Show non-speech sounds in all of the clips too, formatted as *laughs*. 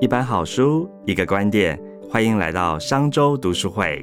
一本好书，一个观点，欢迎来到商周读书会。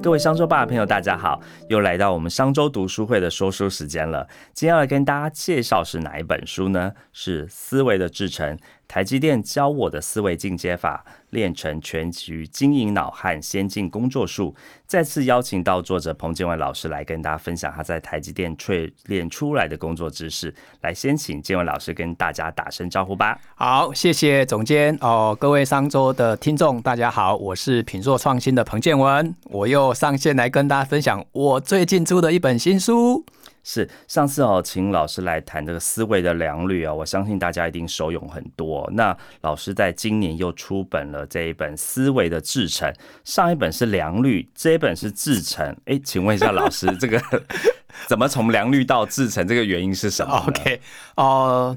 各位商周爸的朋友，大家好，又来到我们商周读书会的说书时间了。今天要来跟大家介绍是哪一本书呢？是《思维的制成》。台积电教我的思维进阶法，练成全局经营脑和先进工作术。再次邀请到作者彭建文老师来跟大家分享他在台积电淬炼出来的工作知识。来，先请建文老师跟大家打声招呼吧。好，谢谢总监哦，各位商周的听众，大家好，我是品硕创新的彭建文，我又上线来跟大家分享我最近出的一本新书。是上次哦，请老师来谈这个思维的良率啊，我相信大家一定受用很多。那老师在今年又出本了这一本《思维的制成》，上一本是良率，这一本是制成。哎，请问一下老师，这个 *laughs* 怎么从良率到制成？这个原因是什么？OK，哦，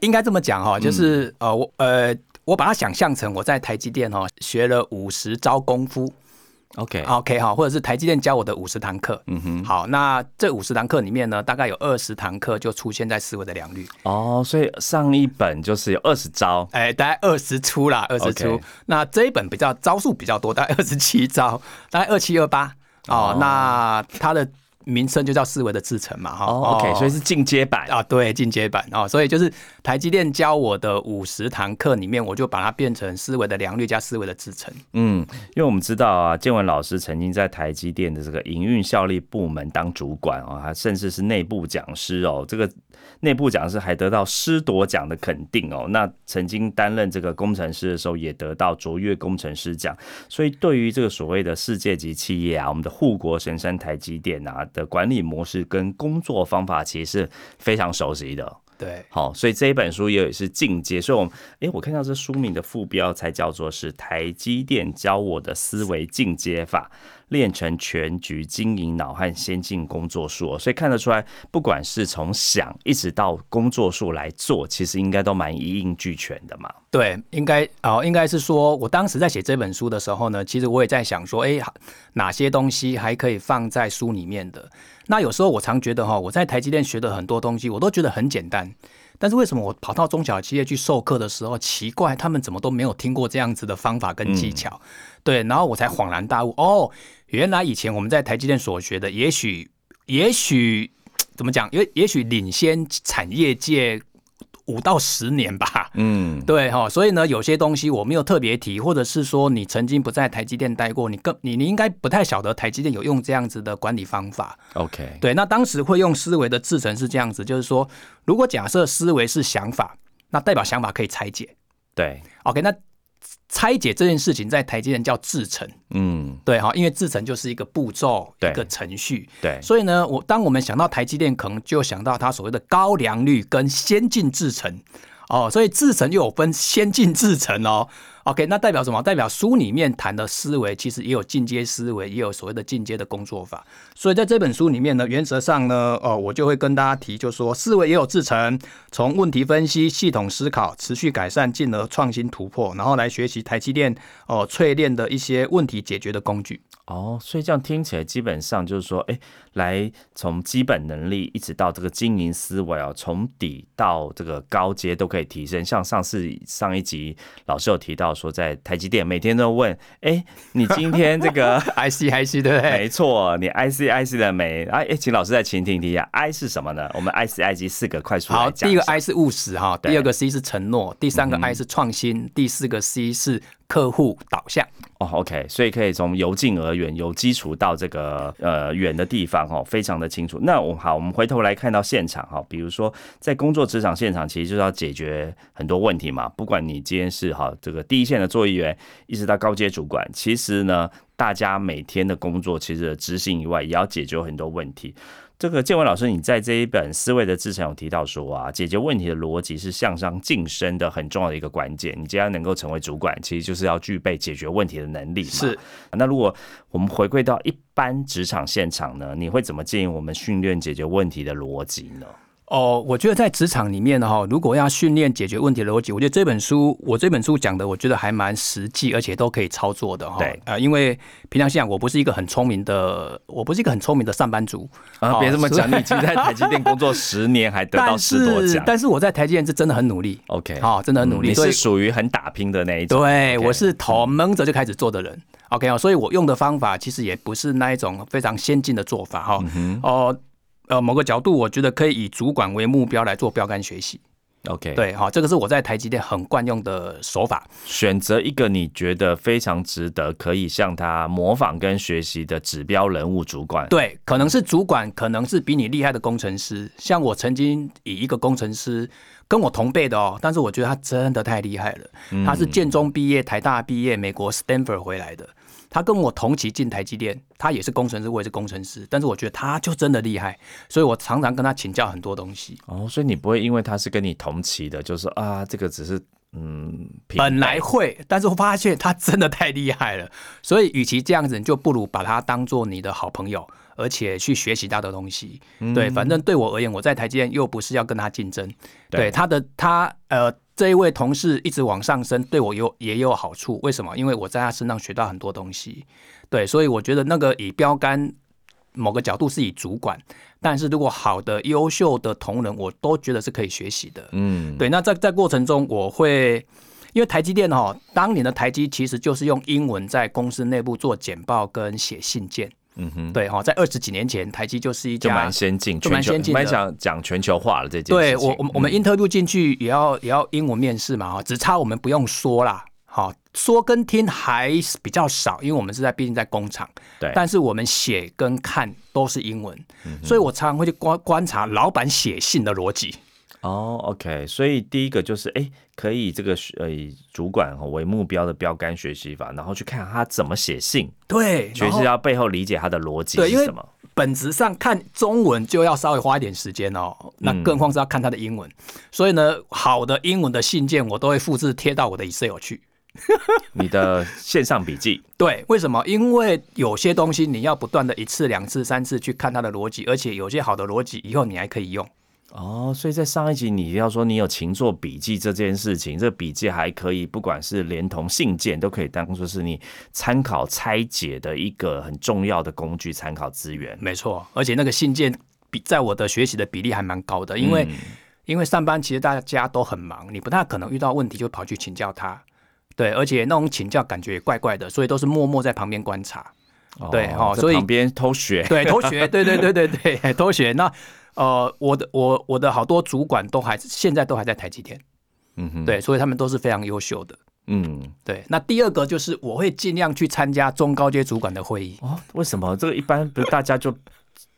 应该这么讲哈，就是呃，我呃，我把它想象成我在台积电哦，学了五十招功夫。OK，OK 哈，或者是台积电教我的五十堂课，嗯哼，好，那这五十堂课里面呢，大概有二十堂课就出现在思维的良率。哦，所以上一本就是有二十招，哎，大概二十出啦，二十出。那这一本比较招数比较多，大概二十七招，大概二七二八。哦，那它的。名称就叫思维的制成嘛，哈，OK，所以是进阶版。啊，对，进阶版啊，所以就是台积电教我的五十堂课里面，我就把它变成思维的良率加思维的制成。嗯，因为我们知道啊，建文老师曾经在台积电的这个营运效率部门当主管哦，他甚至是内部讲师哦，这个内部讲是还得到师铎奖的肯定哦。那曾经担任这个工程师的时候，也得到卓越工程师奖。所以对于这个所谓的世界级企业啊，我们的护国神山台积电啊。的管理模式跟工作方法其实是非常熟悉的，对，好，所以这一本书也是进阶，所以，我们哎，我看到这书名的副标才叫做是台积电教我的思维进阶法。练成全局经营脑和先进工作术，所以看得出来，不管是从想一直到工作术来做，其实应该都蛮一应俱全的嘛。对，应该哦，应该是说，我当时在写这本书的时候呢，其实我也在想说，哎，哪些东西还可以放在书里面的？那有时候我常觉得哈，我在台积电学的很多东西，我都觉得很简单。但是为什么我跑到中小企业去授课的时候，奇怪他们怎么都没有听过这样子的方法跟技巧？对，然后我才恍然大悟，哦，原来以前我们在台积电所学的，也许也许怎么讲？因为也许领先产业界。五到十年吧，嗯，对哈，所以呢，有些东西我没有特别提，或者是说你曾经不在台积电待过，你更你你应该不太晓得台积电有用这样子的管理方法。OK，对，那当时会用思维的制成是这样子，就是说，如果假设思维是想法，那代表想法可以拆解。对，OK，那。拆解这件事情在台积电叫制程，嗯，对哈，因为制程就是一个步骤，一个程序，对，所以呢，我当我们想到台积电，可能就想到它所谓的高良率跟先进制程，哦，所以制程又有分先进制程哦。OK，那代表什么？代表书里面谈的思维，其实也有进阶思维，也有所谓的进阶的工作法。所以在这本书里面呢，原则上呢，哦，我就会跟大家提，就说思维也有制成，从问题分析、系统思考、持续改善，进而创新突破，然后来学习台积电哦淬炼的一些问题解决的工具。哦，所以这样听起来，基本上就是说，哎，来从基本能力一直到这个经营思维哦，从底到这个高阶都可以提升。像上次上一集老师有提到说，在台积电每天都问，*laughs* 哎，你今天这个 *laughs* IC IC 对不对？没错，你 IC IC 的没？哎哎，请老师再倾听一下，I 是什么呢？我们 IC IC 四个快速好，第一个 I 是务实哈，第二个 C 是承诺，第三个 I 是创新，第四个 C 是。客户导向哦，OK，所以可以从由近而远，由基础到这个呃远的地方哦，非常的清楚。那我好，我们回头来看到现场哈，比如说在工作职场现场，其实就是要解决很多问题嘛。不管你今天是哈这个第一线的作业员，一直到高阶主管，其实呢，大家每天的工作其实执行以外，也要解决很多问题。这个建文老师，你在这一本《思维的制成》有提到说啊，解决问题的逻辑是向上晋升的很重要的一个关键。你既然能够成为主管，其实就是要具备解决问题的能力嘛。是。那如果我们回归到一般职场现场呢，你会怎么建议我们训练解决问题的逻辑呢？哦，我觉得在职场里面呢，哈，如果要训练解决问题的逻辑，我觉得这本书，我这本书讲的，我觉得还蛮实际，而且都可以操作的哈。对呃，因为平常心想，我不是一个很聪明的，我不是一个很聪明的上班族啊，别这么讲，你已经在台积电工作十年，还得到十多奖。但是我在台积电是真的很努力，OK，好、真的很努力，嗯你是属于很打拼的那一种。对我是头蒙着就开始做的人。OK 哦，所以我用的方法其实也不是那一种非常先进的做法哈。嗯哦、呃，某个角度我觉得可以以主管为目标来做标杆学习。OK，，对，好、这个是我在台积电很惯用的手法。选择一个你觉得非常值得可以向他模仿跟学习的指标人物主管。对，可能是主管，可能是比你厉害的工程师。像我曾经以一个工程师跟我同辈的哦，但是我觉得他真的太厉害了。他是建中毕业、台大毕业、美国 Stanford 回来的。他跟我同期进台积电，他也是工程师，我也是工程师，但是我觉得他就真的厉害，所以我常常跟他请教很多东西。哦，所以你不会因为他是跟你同期的，就是啊，这个只是嗯，本来会，但是我发现他真的太厉害了，所以与其这样子，你就不如把他当做你的好朋友，而且去学习他的东西。对，反正对我而言，我在台积电又不是要跟他竞争，对。对他的他呃这一位同事一直往上升，对我有也有好处。为什么？因为我在他身上学到很多东西。对，所以我觉得那个以标杆某个角度是以主管，但是如果好的优秀的同仁，我都觉得是可以学习的。嗯，对，那在在过程中，我会因为台积电哈、当年的台积其实就是用英文在公司内部做简报跟写信件。嗯哼，对哈、在二十几年前，台积就是一家就蛮先进，就蛮先进的蛮想讲全球化了这件事情。对我我们我们嗯 interview 进去也要也要英文面试嘛哈，只差我们不用说啦。好，说跟听还是比较少，因为我们是在毕竟在工厂，对，但是我们写跟看都是英文，所以我常常会去观观察老板写信的逻辑。哦，OK，所以第一个就是，哎，可以这个呃以主管哦为目标的标杆学习法，然后去看他怎么写信，对，学然后习到背后理解他的逻辑是什么。本质上看中文就要稍微花一点时间哦，那嗯更何况是要看他的英文。所以呢，好的英文的信件我都会复制贴到我的 Excel 去。*laughs* 你的线上笔记，对，为什么？因为有些东西你要不断的一次、两次、三次去看它的逻辑，而且有些好的逻辑以后你还可以用。哦，所以在上一集你要说你有勤做笔记这件事情，这笔记还可以，不管是连同信件，都可以当做是你参考拆解的一个很重要的工具，参考资源。没错，而且那个信件比在我的学习的比例还蛮高的，因为、嗯因为上班其实大家都很忙，你不太可能遇到问题就跑去请教他。对，而且那种请教感觉也怪怪的，所以都是默默在旁边观察。对哦所以旁边偷学，对，偷学，对对对对对，*laughs* 偷学。那呃，我的我我的好多主管都还现在都还在台积电，嗯哼，对，所以他们都是非常优秀的。嗯，对，那第二个就是我会尽量去参加中高阶主管的会议。哦，为什么这个一般不是大家就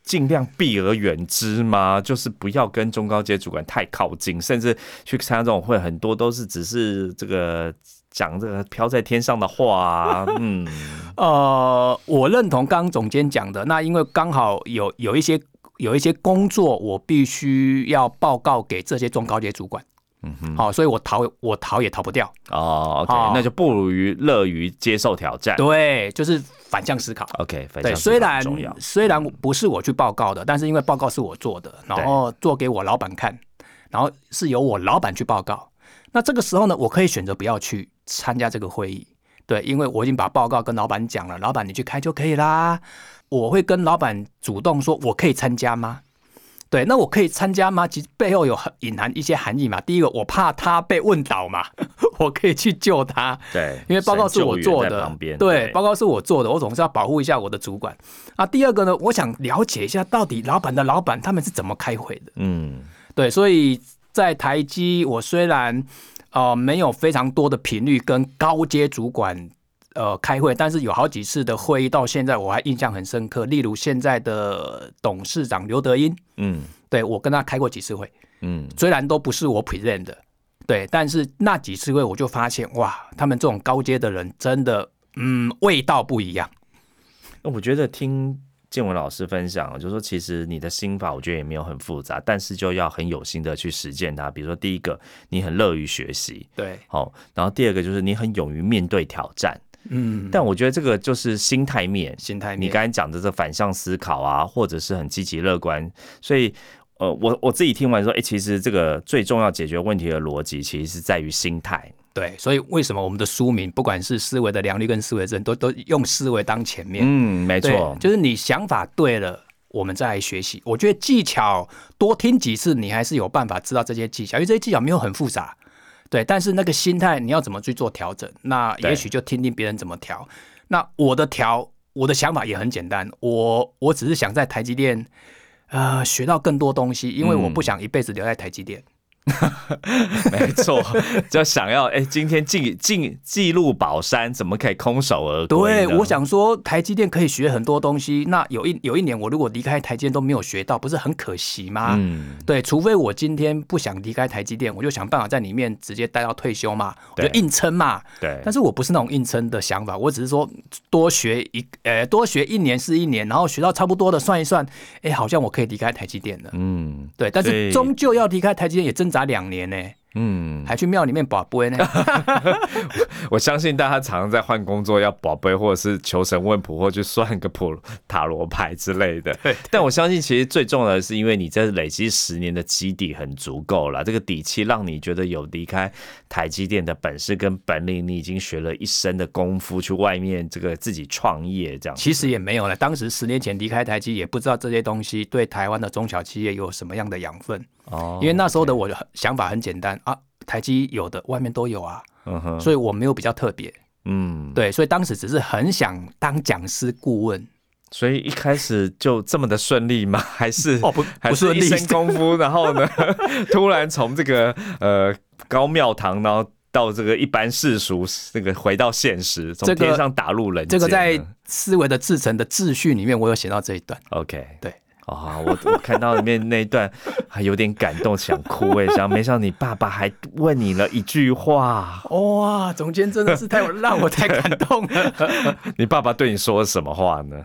尽量避而远之吗？*laughs* 就是不要跟中高阶主管太靠近，甚至去参加这种会，很多都是只是这个讲这个飘在天上的话、啊，*laughs* 嗯，呃，我认同刚刚总监讲的，那因为刚好有有一些有一些工作，我必须要报告给这些中高阶主管。嗯哼，好，所以我逃我逃也逃不掉。哦，OK，、哦那就不如于乐于接受挑战。对，就是反向思考。OK，反对，向思考虽然虽然不是我去报告的，但是因为报告是我做的，然后做给我老板看，然后是由我老板去报告。那这个时候呢，我可以选择不要去参加这个会议，对，因为我已经把报告跟老板讲了，老板你去开就可以啦。我会跟老板主动说，我可以参加吗？对，那我可以参加吗？其实背后有很隐含一些含义嘛。第一个，我怕他被问倒嘛，*laughs* 我可以去救他。对，因为报告是我做的神救援在旁，边，对，报告是我做的，我总是要保护一下我的主管啊。第二个呢，我想了解一下到底老板的老板他们是怎么开会的。嗯，对，所以在台积，我虽然呃没有非常多的频率跟高阶主管呃开会，但是有好几次的会议到现在我还印象很深刻。例如现在的董事长刘德英，嗯对我跟他开过几次会，嗯，虽然都不是我 present 的，对，但是那几次会我就发现，哇，他们这种高阶的人真的，嗯，味道不一样。那我觉得听建文老师分享，就是说其实你的心法，我觉得也没有很复杂，但是就要很有心的去实践它。比如说第一个，你很乐于学习，对，好，然后第二个就是你很勇于面对挑战。嗯，但我觉得这个就是心态面，心态面，你刚才讲的这反向思考啊，或者是很积极乐观，所以呃，我我自己听完说，哎、其实这个最重要解决问题的逻辑，其实是在于心态。对，所以为什么我们的书名不管是思维的良率跟思维正，都都用思维当前面？嗯，没错，就是你想法对了。我们再来学习，我觉得技巧多听几次，你还是有办法知道这些技巧，因为这些技巧没有很复杂，对。但是那个心态你要怎么去做调整？那也许就听听别人怎么调。那我的调，我的想法也很简单，我我只是想在台积电，呃，学到更多东西，因为我嗯不想一辈子留在台积电。*laughs* 没错，就想要哎、今天进进记录宝山，怎么可以空手而归对，我想说台积电可以学很多东西。那有一有一年我如果离开台积电都没有学到，不是很可惜吗？嗯，对，除非我今天不想离开台积电，我就想办法在里面直接待到退休嘛，我就硬撑嘛。对，但是我不是那种硬撑的想法，我只是说多学一呃多学一年是一年，然后学到差不多的算一算，哎，好像我可以离开台积电了。嗯对，但是终究要离开台积电也挣扎打两年呢，嗯，还去庙里面保杯呢。*laughs* 我相信大家常常在换工作，要宝贝或者是求神问卜，或去算个普塔罗牌之类的。但我相信，其实最重要的是，因为你这累积十年的基底很足够了，这个底气让你觉得有离开台积电的本事跟本领，你已经学了一身的功夫，去外面这个自己创业这样。其实也没有了，当时十年前离开台积，也不知道这些东西对台湾的中小企业有什么样的养分。哦因为那时候的我的想法很简单啊，台积有的外面都有啊，嗯哼，所以我没有比较特别。嗯，对，所以当时只是很想当讲师顾问。所以一开始就这么的顺利吗？还是哦不还不顺利是一身功夫，然后呢，*laughs* 突然从这个呃高庙堂，然后到这个一般世俗，这个回到现实，从天上打入人间呢。这个在思维的制成的秩序里面，我有写到这一段。OK，对。啊、我我看到里面那一段还有点感动，想哭。我也想，没想到你爸爸还问你了一句话，哇，总监真的是太让我太感动了。*laughs* 你爸爸对你说了什么话呢？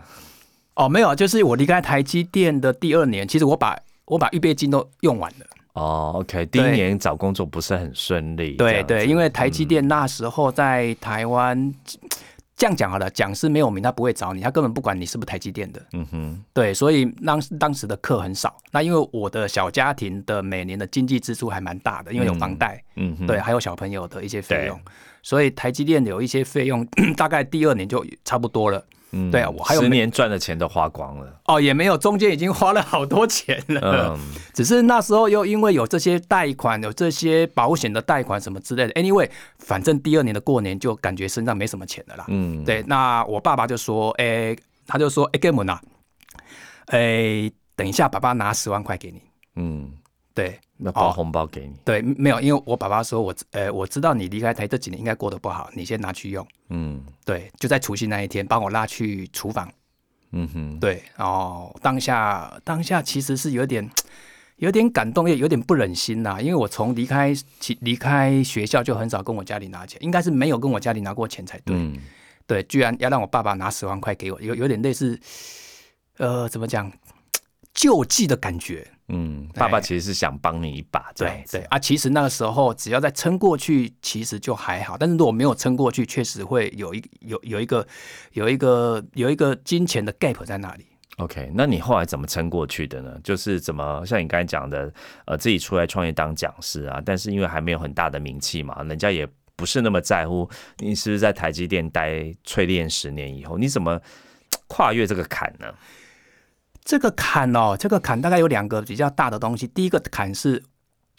哦，没有，就是我离开台积电的第二年，其实我把我把预备金都用完了。哦，OK，第一年找工作不是很顺利，对对，因为台积电那时候在台湾，这样讲好了，讲师没有名，他不会找你，他根本不管你是不是台积电的。嗯哼，对，所以当当时的课很少。那因为我的小家庭的每年的经济支出还蛮大的，因为有房贷，嗯哼，对，还有小朋友的一些费用，所以台积电有一些费用，*coughs* 大概第二年就差不多了。嗯对啊我还有没十年赚的钱都花光了。哦，也没有，中间已经花了好多钱了。嗯，*laughs* 只是那时候又因为有这些贷款，有这些保险的贷款什么之类的。Anyway，反正第二年的过年就感觉身上没什么钱了啦。嗯，对，那我爸爸就说，哎、他就说，哎、哥们啊，哎、等一下，爸爸拿十万块给你。嗯，对那包红包给你。对，没有，因为我爸爸说我，呃，我知道你离开台这几年应该过得不好，你先拿去用。嗯对，就在除夕那一天，帮我拉去厨房。嗯哼，对，然后当下当下其实是有点有点感动，也有点不忍心呐、因为我从离开其离开学校就很少跟我家里拿钱，应该是没有跟我家里拿过钱才对。嗯对，居然要让我爸爸拿十万块给我，有有点类似，呃，怎么讲，救济的感觉。嗯，爸爸哎其实是想帮你一把，对对。啊，其实那个时候只要再撑过去，其实就还好。但是如果没有撑过去，确实会有一有有一个有一个有一个金钱的 gap 在那里。OK，那你后来怎么撑过去的呢？就是怎么像你刚才讲的，呃，自己出来创业当讲师啊，但是因为还没有很大的名气嘛，人家也不是那么在乎你是不是在台积电待淬炼十年以后，你怎么跨越这个坎呢？这个坎哦，这个坎大概有两个比较大的东西。第一个坎是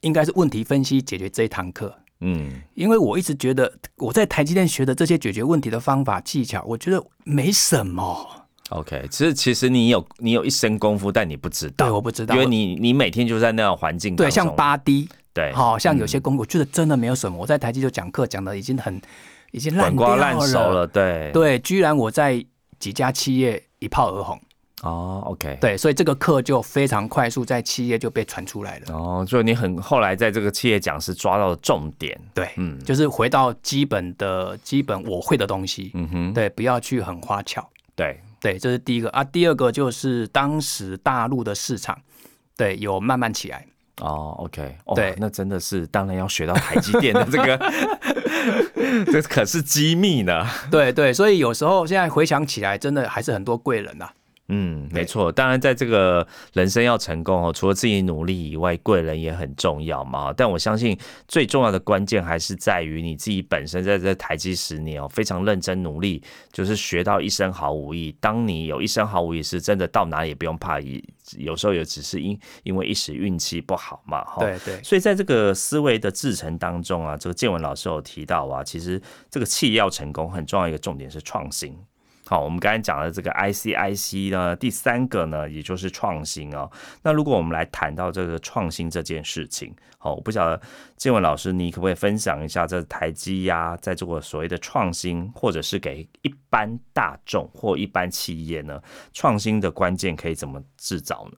应该是问题分析解决这一堂课，嗯。因为我一直觉得我在台积电学的这些解决问题的方法技巧，我觉得没什么。，OK，其实其实你有你有一身功夫，但你不知道。对，道，我不知道，因为你你每天就在那样环境当对像八 D，对，好、像有些功夫，我觉得真的没有什么。我在台积就讲课讲的已经很已经烂瓜烂熟了，对。对，居然我在几家企业一炮而红，哦，OK，对，所以这个课就非常快速在企业就被传出来了。哦，就你很后来在这个企业讲师抓到了重点，对，嗯就是回到基本的基本我会的东西，嗯哼，对，不要去很花巧。对，对，这是第一个啊。第二个就是当时大陆的市场，对，有慢慢起来。哦，OK，哦，对那真的是当然要学到台积电的 *laughs* 这个，*laughs* 这可是机密呢。对对，所以有时候现在回想起来，真的还是很多贵人呐、嗯，没错。当然，在这个人生要成功哦，除了自己努力以外，贵人也很重要嘛。但我相信最重要的关键还是在于你自己本身在这台积十年哦，非常认真努力，就是学到一身好武艺。当你有一身好武艺时，真的到哪里也不用怕，一有时候也只是因因为一时运气不好嘛。哈，对对。所以在这个思维的制成当中啊，这个建文老师有提到啊，其实这个企业要成功，很重要一个重点是创新。好，我们刚才讲的这个 ICIC 呢，第三个呢，也就是创新哦。那如果我们来谈到这个创新这件事情，好，我不晓得建文老师，你可不可以分享一下这台积呀，在这个所谓的创新，或者是给一般大众或一般企业呢，创新的关键可以怎么制造呢？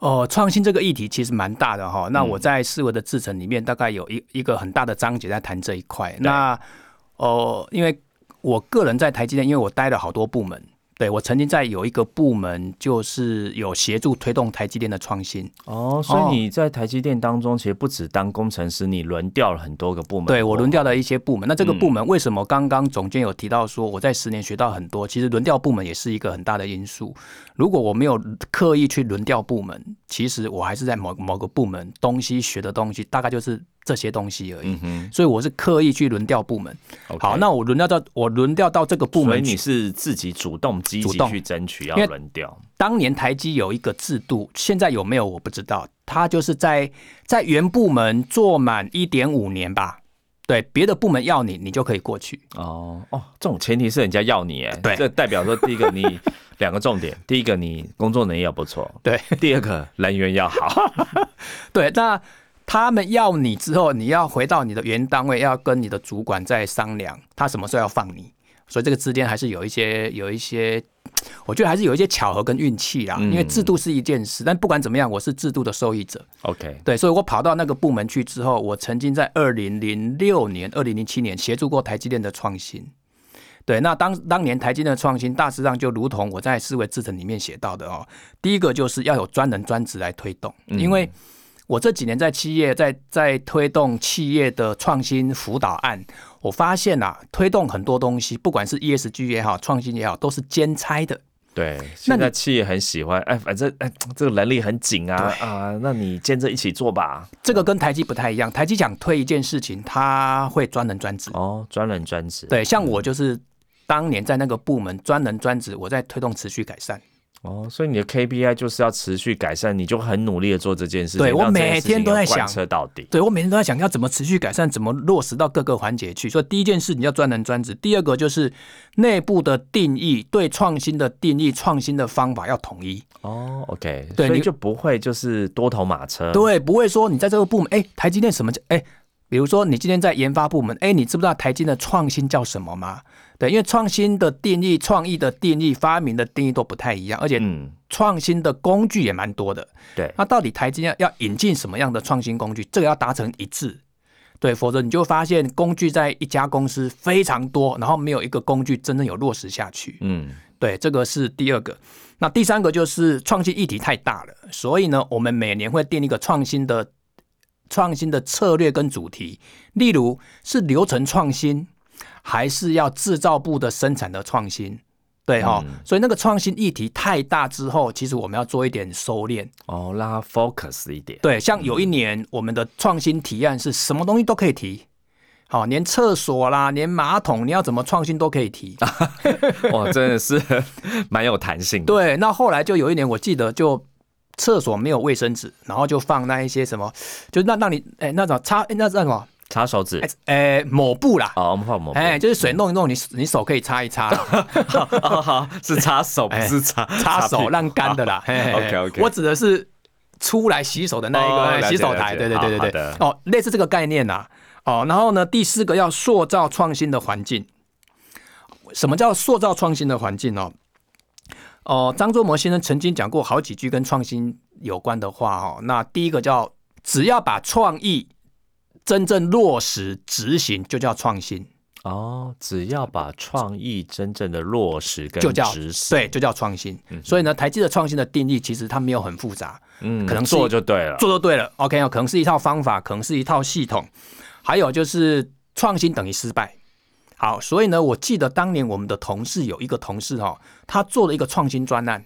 哦，创新这个议题其实蛮大的哈。那我在思维的制程里面，大概有一一个很大的章节在谈这一块。那哦，因为我个人在台积电，因为我待了好多部门，对我曾经在有一个部门，就是有协助推动台积电的创新。哦，所以你在台积电当中，其实不止当工程师，你轮调了很多个部门。对我轮调了一些部门。那这个部门为什么刚刚总监有提到说我在十年学到很多？其实轮调部门也是一个很大的因素。如果我没有刻意去轮调部门，其实我还是在某某个部门东西学的东西，大概就是。这些东西而已，所以我是刻意去轮调部门。好，那我轮调到我轮调到这个部门，所以你是自己主动积极去争取要轮调。当年台积有一个制度，现在有没有我不知道。他就是在在原部门做满一点五年吧，对，别的部门要你，你就可以过去。哦哦，这种前提是人家要你，哎，对，这代表说第一个你 *laughs* 两个重点，第一个你工作能力要不错，对，第二个人缘要好，*laughs* 对，那。他们要你之后，你要回到你的原单位，要跟你的主管再商量，他什么时候要放你。所以这个之间还是有一些有一些，我觉得还是有一些巧合跟运气啦。因为制度是一件事，但不管怎么样，我是制度的受益者。OK，对，所以我跑到那个部门去之后，我曾经在二零零六年、二零零七年协助过台积电的创新。对，那当当年台积电的创新，大致上就如同我在思维制程里面写到的哦，第一个就是要有专人专职来推动，因为。我这几年在企业在在推动企业的创新辅导案，我发现啊，推动很多东西，不管是 ESG 也好，创新也好，都是兼差的。对，现在企业很喜欢，哎，反正哎，这个能力很紧啊啊，那你兼着一起做吧。这个跟台积不太一样，台积讲推一件事情，他会专人专职。哦，专人专职。对，像我就是当年在那个部门专人专职，我在推动持续改善。哦，所以你的 KPI 就是要持续改善，你就很努力的做这件事情。对我每天都在想，彻到底。对我每天都在想要怎么持续改善，怎么落实到各个环节去。所以第一件事你要专人专职，第二个就是内部的定义，对创新的定义，创新的方法要统一。哦，OK，对，你就不会就是多头马车。对，不会说你在这个部门，哎，台积电什么叫哎？比如说你今天在研发部门，哎，你知不知道台积的创新叫什么吗？对，因为创新的定义、创意的定义、发明的定义都不太一样，而且创新的工具也蛮多的。对，那到底台积电要引进什么样的创新工具？这个要达成一致，对，否则你就发现工具在一家公司非常多，然后没有一个工具真正有落实下去。嗯，对，这个是第二个。那第三个就是创新议题太大了，所以呢，我们每年会定一个创新的创新的策略跟主题，例如是流程创新。还是要制造部的生产的创新，对哈，所以那个创新议题太大之后，其实我们要做一点收敛哦，让它 focus 一点。对，像有一年我们的创新提案是什么东西都可以提，好，连厕所啦，连马桶，你要怎么创新都可以提。*laughs* 哇，真的是蛮有弹性。对，那后来就有一年，我记得就厕所没有卫生纸，然后就放那一些什么，就那让你哎那种擦那那什么？擦手指，诶，抹布啦。哦，我们放抹布。哎，就是水弄一弄，你你手可以擦一擦。好 *laughs* 好，是擦手，不是擦擦手，让干的啦。OK OK。我指的是出来洗手的那一个洗手台。对对对对对。哦，类似这个概念呐。哦，然后呢，第四个要塑造创新的环境。什么叫塑造创新的环境呢？哦，张忠谋先生曾经讲过好几句跟创新有关的话哦。那第一个叫只要把创意。真正落实执行就叫创新。哦，只要把创意真正的落实跟执行，对，就叫创新。所以呢，台积的创新的定义其实它没有很复杂，嗯，可能做就对了，做就对了。OK 哦，可能是一套方法，可能是一套系统，还有就是创新等于失败，好，所以呢，我记得当年我们的同事有一个同事哈，他做了一个创新专案，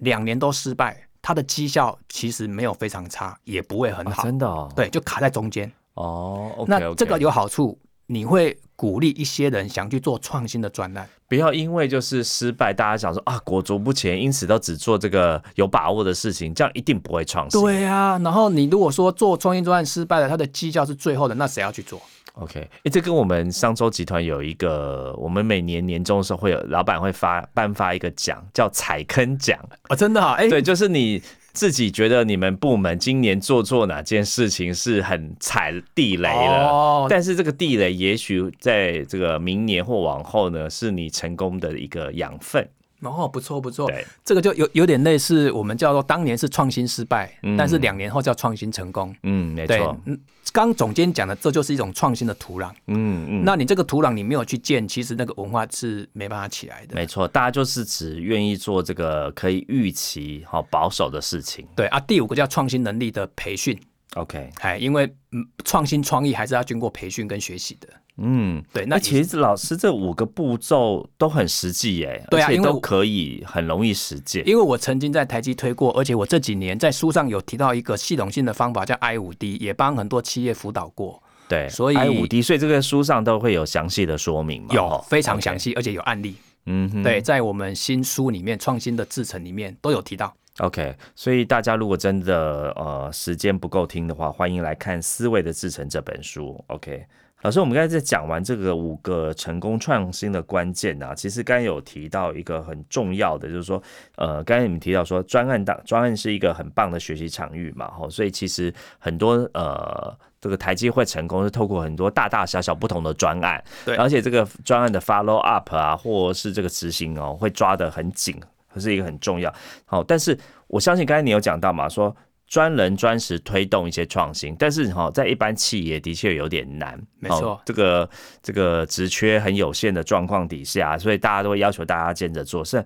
两年都失败，他的绩效其实没有非常差，也不会很好，真的哦，对，就卡在中间。哦，那这个有好处，你会鼓励一些人想去做创新的专案，不要因为就是失败，大家想说啊裹足不前，因此都只做这个有把握的事情，这样一定不会创新。对啊，然后你如果说做创新专案失败了，他的绩效是最后的，那谁要去做？OK，哎，这跟我们商周集团有一个，我们每年年终的时候会有老板会发颁发一个奖，叫踩坑奖啊，真的啊，哎，对，就是你自己觉得你们部门今年做错哪件事情是很踩地雷了，但是这个地雷也许在这个明年或往后呢，是你成功的一个养分。哦，不错不错，这个就有有点类似我们叫做当年是创新失败，但是两年后叫创新成功。嗯，没错。嗯，刚总监讲的，这就是一种创新的土壤。嗯嗯，那你这个土壤你没有去建，其实那个文化是没办法起来的。没错，大家就是只愿意做这个可以预期、好保守的事情。对啊，第五个叫创新能力的培训。OK，哎，因为嗯，创新创意还是要经过培训跟学习的。嗯，对，那其实老师这五个步骤都很实际耶，对啊，因为都可以很容易实践。因为我曾经在台积推过，而且我这几年在书上有提到一个系统性的方法叫 I 五 D，也帮很多企业辅导过。对，所以 I 五 D，所以这个书上都会有详细的说明，有非常详细，而且有案例。嗯，对，在我们新书里面，创新的制程里面都有提到。OK，所以大家如果真的呃时间不够听的话，欢迎来看《思维的制程》这本书。OK。老师，我们刚才在讲完这个五个成功创新的关键啊，其实刚才有提到一个很重要的，就是说，呃，刚才你们提到说专案大专案是一个很棒的学习场域嘛，吼，所以其实很多呃，这个台积会成功是透过很多大大小小不同的专案，对，而且这个专案的 follow up 啊，或是这个执行哦，会抓得很紧，是一个很重要。好，但是我相信刚才你有讲到嘛，说。专人专时推动一些创新，但是哈，在一般企业的确有点难。没错，这个这个职缺很有限的状况底下，所以大家都会要求大家兼着做。甚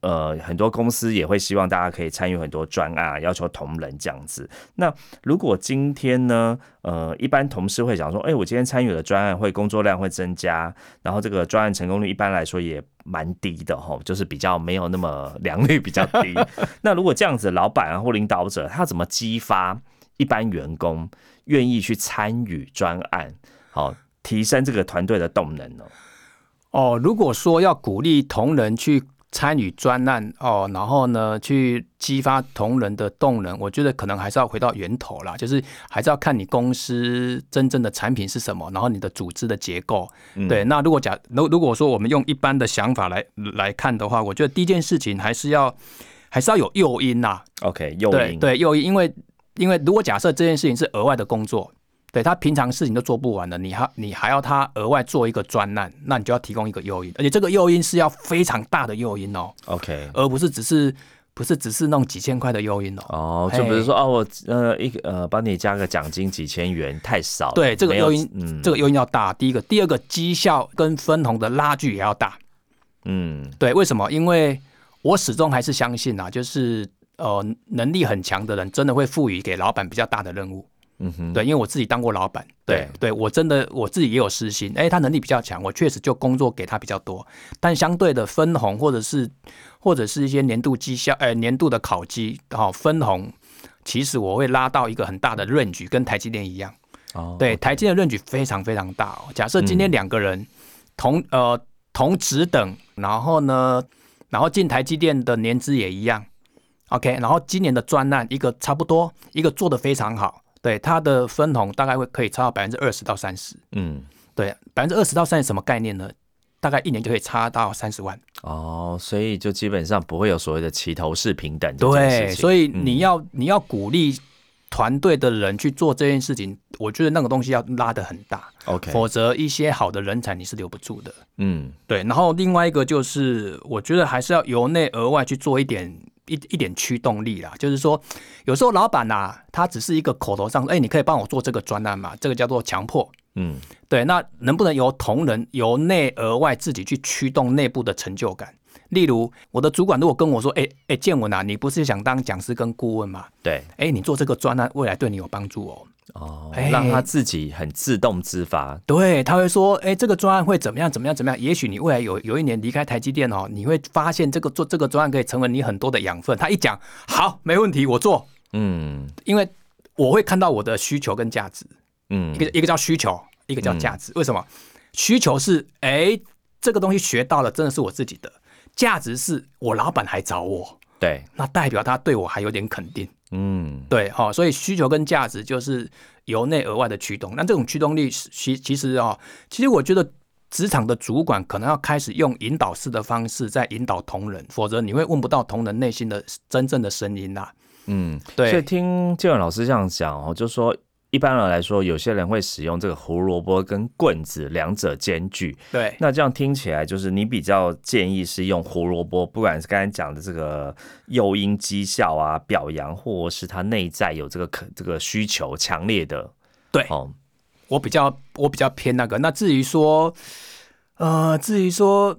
呃，很多公司也会希望大家可以参与很多专案，要求同仁这样子。那如果今天呢，呃，一般同事会讲说，哎，我今天参与了专案，会工作量会增加，然后这个专案成功率一般来说也。蛮低的哈，就是比较没有那么良率比较低。*laughs* 那如果这样子，老板啊或领导者他怎么激发一般员工愿意去参与专案，好提升这个团队的动能呢？哦，如果说要鼓励同仁去。参与专案哦，然后呢，去激发同仁的动能。我觉得可能还是要回到源头啦，就是还是要看你公司真正的产品是什么，然后你的组织的结构。对，那如果假如如果说我们用一般的想法来来看的话，我觉得第一件事情还是要还是要有诱因呐。OK，诱因对诱因，因为因为如果假设这件事情是额外的工作。对他平常事情都做不完了，你还你还要他额外做一个专案，那你就要提供一个诱因，而且这个诱因是要非常大的诱因哦。OK，而不是只是不是只是那种几千块的诱因哦。哦，就比如说哦，我呃一个呃帮你加个奖金几千元太少。对，这个诱因，嗯，这个诱因要大。第一个，第二个绩效跟分红的拉距也要大。嗯，对，为什么？因为我始终还是相信啊，就是呃能力很强的人，真的会赋予给老板比较大的任务。嗯哼，对，因为我自己当过老板，对，对。我真的我自己也有私心，哎，他能力比较强，我确实就工作给他比较多，但相对的分红或者是或者是一些年度绩效，哎，年度的考绩，好分红，其实我会拉到一个很大的 range，跟台积电一样，哦，对，台积电的 range 非常非常大哦。假设今天两个人同呃同职等，然后呢，然后进台积电的年资也一样，OK，然后今年的专案一个差不多，一个做的非常好。对它的分红大概会可以差到百分之二十到三十，嗯，对，百分之二十到三十什么概念呢？大概一年就可以差到三十万哦，所以就基本上不会有所谓的齐头式平等。对，所以你要你要鼓励团队的人去做这件事情，我觉得那个东西要拉得很大，OK，否则一些好的人才你是留不住的。嗯，对。然后另外一个就是，我觉得还是要由内而外去做一点。一一点驱动力啦，就是说，有时候老板呐，他只是一个口头上，哎，你可以帮我做这个专案嘛，这个叫做强迫。嗯，对，那能不能由同仁由内而外自己去驱动内部的成就感？例如，我的主管如果跟我说，哎哎，建文啊，你不是想当讲师跟顾问吗？对，哎，你做这个专案，未来对你有帮助哦。哦，哎让他自己很自动自发。对，他会说，哎，这个专案会怎么样？怎么样？怎么样？也许你未来有有一年离开台积电哦，你会发现这个做这个专案可以成为你很多的养分。他一讲，好，没问题，我做，嗯因为我会看到我的需求跟价值，嗯一个一个叫需求，一个叫价值。为什么？需求是，哎，这个东西学到了，真的是我自己的；价值是我老板还找我，对，那代表他对我还有点肯定。嗯对，好、所以需求跟价值就是由内而外的驱动。那这种驱动力其其实哦，其实我觉得职场的主管可能要开始用引导式的方式在引导同仁，否则你会问不到同仁内心的真正的声音啦、嗯，对所以对，听建文老师这样讲哦，就说一般人来说，有些人会使用这个胡萝卜跟棍子两者兼具。对，那这样听起来，就是你比较建议是用胡萝卜，不管是刚才讲的这个诱因绩效啊、表扬，或是他内在有这个可这个需求强烈的，对哦，我比较我比较偏那个。那至于说，呃，至于说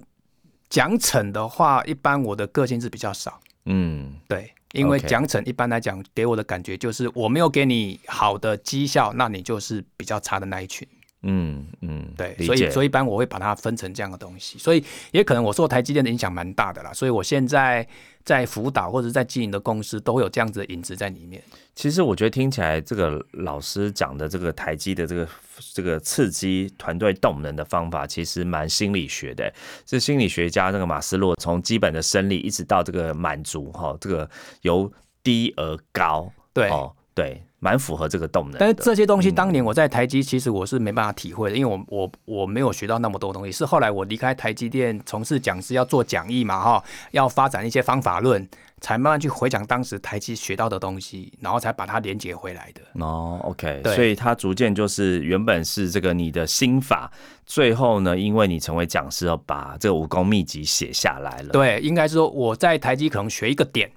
奖惩的话，一般我的个性是比较少。嗯对，因为奖惩一般来讲给我的感觉就是，我没有给你好的绩效，那你就是比较差的那一群。嗯嗯，对，所以所以一般我会把它分成这样的东西，所以也可能我受台积电的影响蛮大的啦，所以我现在在辅导或者在经营的公司都会有这样子的影子在里面。其实我觉得听起来，这个老师讲的这个台积的这个这个刺激团队动能的方法，其实蛮心理学的。是心理学家那个马斯洛从基本的生理一直到这个满足哈，这个由低而高，对，哦，对，蛮符合这个动能的。但是这些东西当年我在台积，其实我是没办法体会的，因为我我我没有学到那么多东西，是后来我离开台积电从事讲师，要做讲义嘛哈，要发展一些方法论，才慢慢去回想当时台积学到的东西，然后才把它连接回来的。哦，OK，所以它逐渐就是原本是这个你的心法，最后呢，因为你成为讲师，要把这个武功秘籍写下来了。对，应该是说我在台积可能学一个点，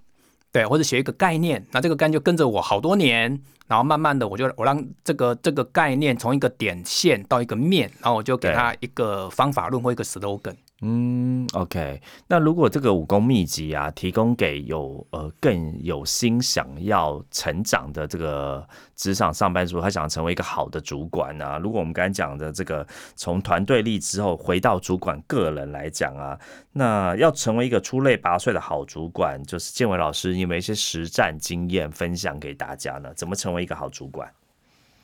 对，或者写一个概念，那这个概念就跟着我好多年，然后慢慢的我就我让这个这个概念从一个点线到一个面，然后我就给对它一个方法论或一个 slogan。嗯，OK。那如果这个武功秘籍啊，提供给有呃更有心想要成长的这个职场上班族，他想成为一个好的主管啊，如果我们刚才讲的这个从团队力之后回到主管个人来讲啊，那要成为一个出类拔萃的好主管，就是建伟老师，你有没有一些实战经验分享给大家呢？怎么成为一个好主管？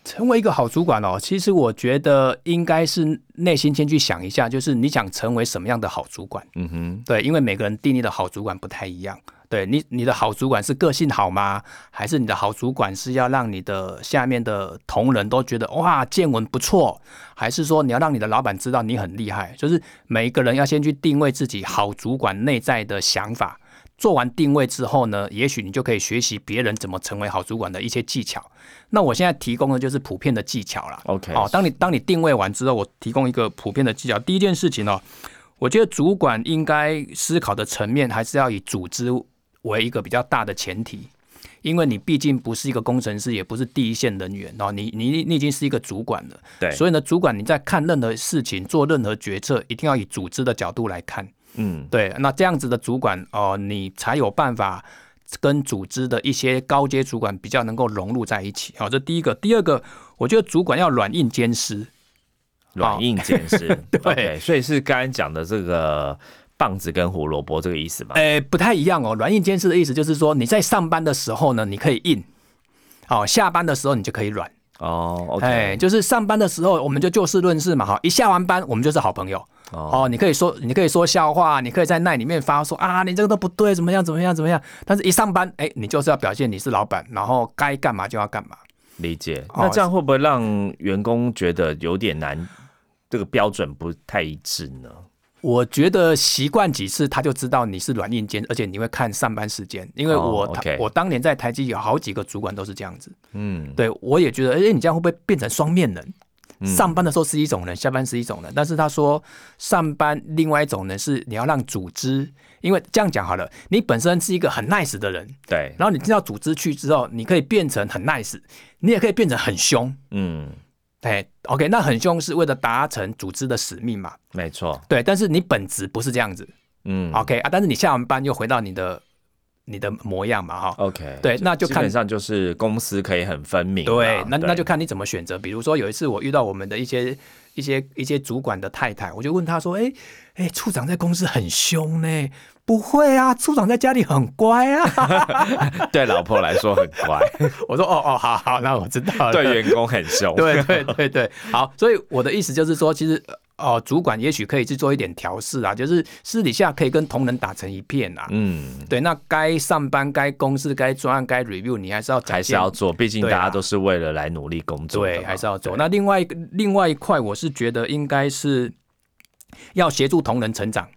成为一个好主管哦，其实我觉得应该是内心先去想一下，就是你想成为什么样的好主管。嗯哼，对，因为每个人定义的好主管不太一样。对你，你的好主管是个性好吗？还是你的好主管是要让你的下面的同仁都觉得哇，见闻不错？还是说你要让你的老板知道你很厉害？就是每一个人要先去定位自己好主管内在的想法。做完定位之后呢，也许你就可以学习别人怎么成为好主管的一些技巧。那我现在提供的就是普遍的技巧啦。OK 哦，当你当你定位完之后，我提供一个普遍的技巧。第一件事情哦，我觉得主管应该思考的层面还是要以组织为一个比较大的前提，因为你毕竟不是一个工程师，也不是第一线人员哦，你你你已经是一个主管了。对，所以呢，主管你在看任何事情、做任何决策，一定要以组织的角度来看。嗯对，那这样子的主管哦、你才有办法跟组织的一些高阶主管比较能够融入在一起。好、这第一个。第二个，我觉得主管要软硬兼施。软硬兼施，*laughs* 对所以是刚刚讲的这个棒子跟胡萝卜这个意思吧？诶，不太一样哦。软硬兼施的意思就是说，你在上班的时候呢，你可以硬；哦，下班的时候你就可以软。哦哎，，OK，就是上班的时候我们就就事论事嘛，哈，一下完班我们就是好朋友。哦，哦，你可以说，你可以说笑话，你可以在那里面发说啊，你这个都不对，怎么样，怎么样，怎么样。但是，一上班，哎，你就是要表现你是老板，然后该干嘛就要干嘛。理解。哦那这样会不会让员工觉得有点难？这个标准不太一致呢？我觉得习惯几次，他就知道你是软硬兼，而且你会看上班时间，因为哦我、我当年在台积有好几个主管都是这样子。嗯，对我也觉得，哎，你这样会不会变成双面人？嗯上班的时候是一种人，下班是一种人。但是他说，上班另外一种人是你要让组织，因为这样讲好了，你本身是一个很 nice 的人，对，然后你进到组织去之后，你可以变成很 nice，你也可以变成很凶。嗯，哎，OK，那很凶是为了达成组织的使命嘛？没错，对，但是你本质不是这样子。嗯 OK 啊，但是你下完班又回到你的你的模样嘛，哈。OK，对那就看基本上就是公司可以很分明啊。对，那那就看你怎么选择。比如说有一次我遇到我们的一些一些一些主管的太太，我就问她说：“哎、哎、处长在公司很凶呢？”不会啊，处长在家里很乖啊。*laughs* 对老婆来说很乖，*laughs* 我说：“哦哦，好好，那我知道了。”对员工很凶。*laughs* 对对对对，好，所以我的意思就是说，其实呃哦，主管也许可以去做一点调试啊，就是私底下可以跟同仁打成一片啊。嗯，对，那该上班、该公司、该专案、该 review，你还是要还是要做，毕竟大家都是为了来努力工作。对，还是要做。那另外一个另外一块，我是觉得应该是要协助同仁成长，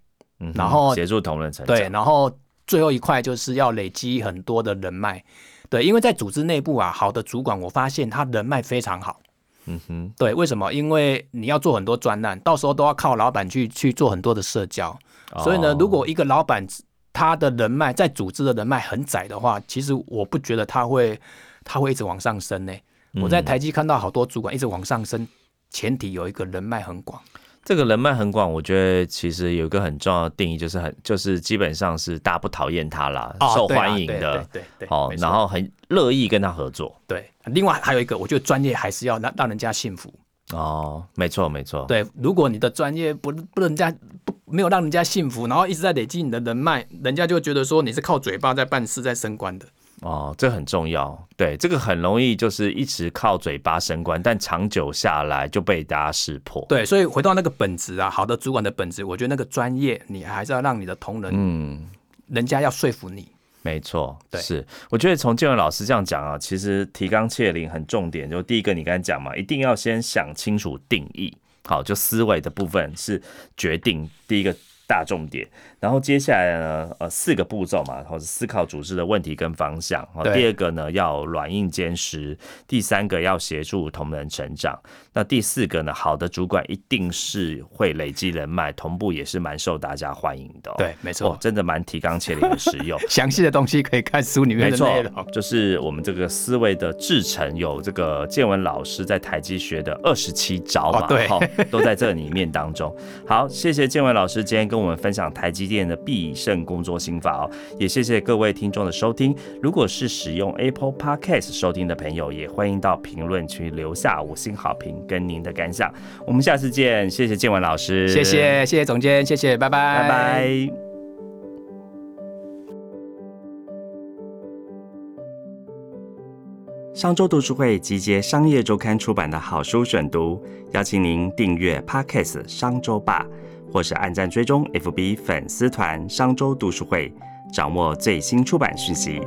嗯然后协助同仁成长。对，然后最后一块就是要累积很多的人脉。对，因为在组织内部啊，好的主管我发现他人脉非常好。嗯哼，对，为什么？因为你要做很多专案，到时候都要靠老板去去做很多的社交。所以呢哦，如果一个老板他的人脉在组织的人脉很窄的话，其实我不觉得他会他会一直往上升呢。我在台积看到好多主管一直往上升，前提有一个人脉很广。这个人脉很广，我觉得其实有一个很重要的定义，就是很就是基本上是大家不讨厌他啦，受欢迎的，对对对对哦没，错然后很乐意跟他合作。对，另外还有一个，我觉得专业还是要让让人家信服。哦，没错没错，对，如果你的专业不不人家不没有让人家信服，然后一直在累积你的人脉，人家就觉得说你是靠嘴巴在办事、在升官的。哦，这很重要。对，这个很容易就是一直靠嘴巴升官，但长久下来就被大家识破。对，所以回到那个本质啊，好的主管的本质，我觉得那个专业，你还是要让你的同仁，嗯，人家要说服你。没错，对是。我觉得从建文老师这样讲啊，其实提纲挈领很重点。就第一个，你刚才讲嘛，一定要先想清楚定义。好，就思维的部分是决定第一个大重点。然后接下来呢，呃，四个步骤嘛，然后是思考组织的问题跟方向。好对第二个呢，要软硬兼施。第三个要协助同仁成长。那第四个呢，好的主管一定是会累积人脉，同步也是蛮受大家欢迎的、哦。对，没错。哦，真的蛮提纲挈领的实用。*laughs* 详细的东西可以看书里面没错的内容。，就是我们这个思维的制成，有这个建文老师在台积学的二十七招嘛，哦对齁都在这里面当中。好，谢谢建文老师今天跟我们分享台积电的必胜工作心法哦，也谢谢各位听众的收听。如果是使用 Apple Podcast 收听的朋友，也欢迎到评论区留下五星好评跟您的感想。我们下次见，谢谢建文老师，谢谢，谢谢总监，谢谢，拜拜，拜拜。商周读书会集结商业周刊出版的好书选读，邀请您订阅 Podcast 商周吧，或是按赞追踪 FB 粉丝团商周读书会，掌握最新出版讯息。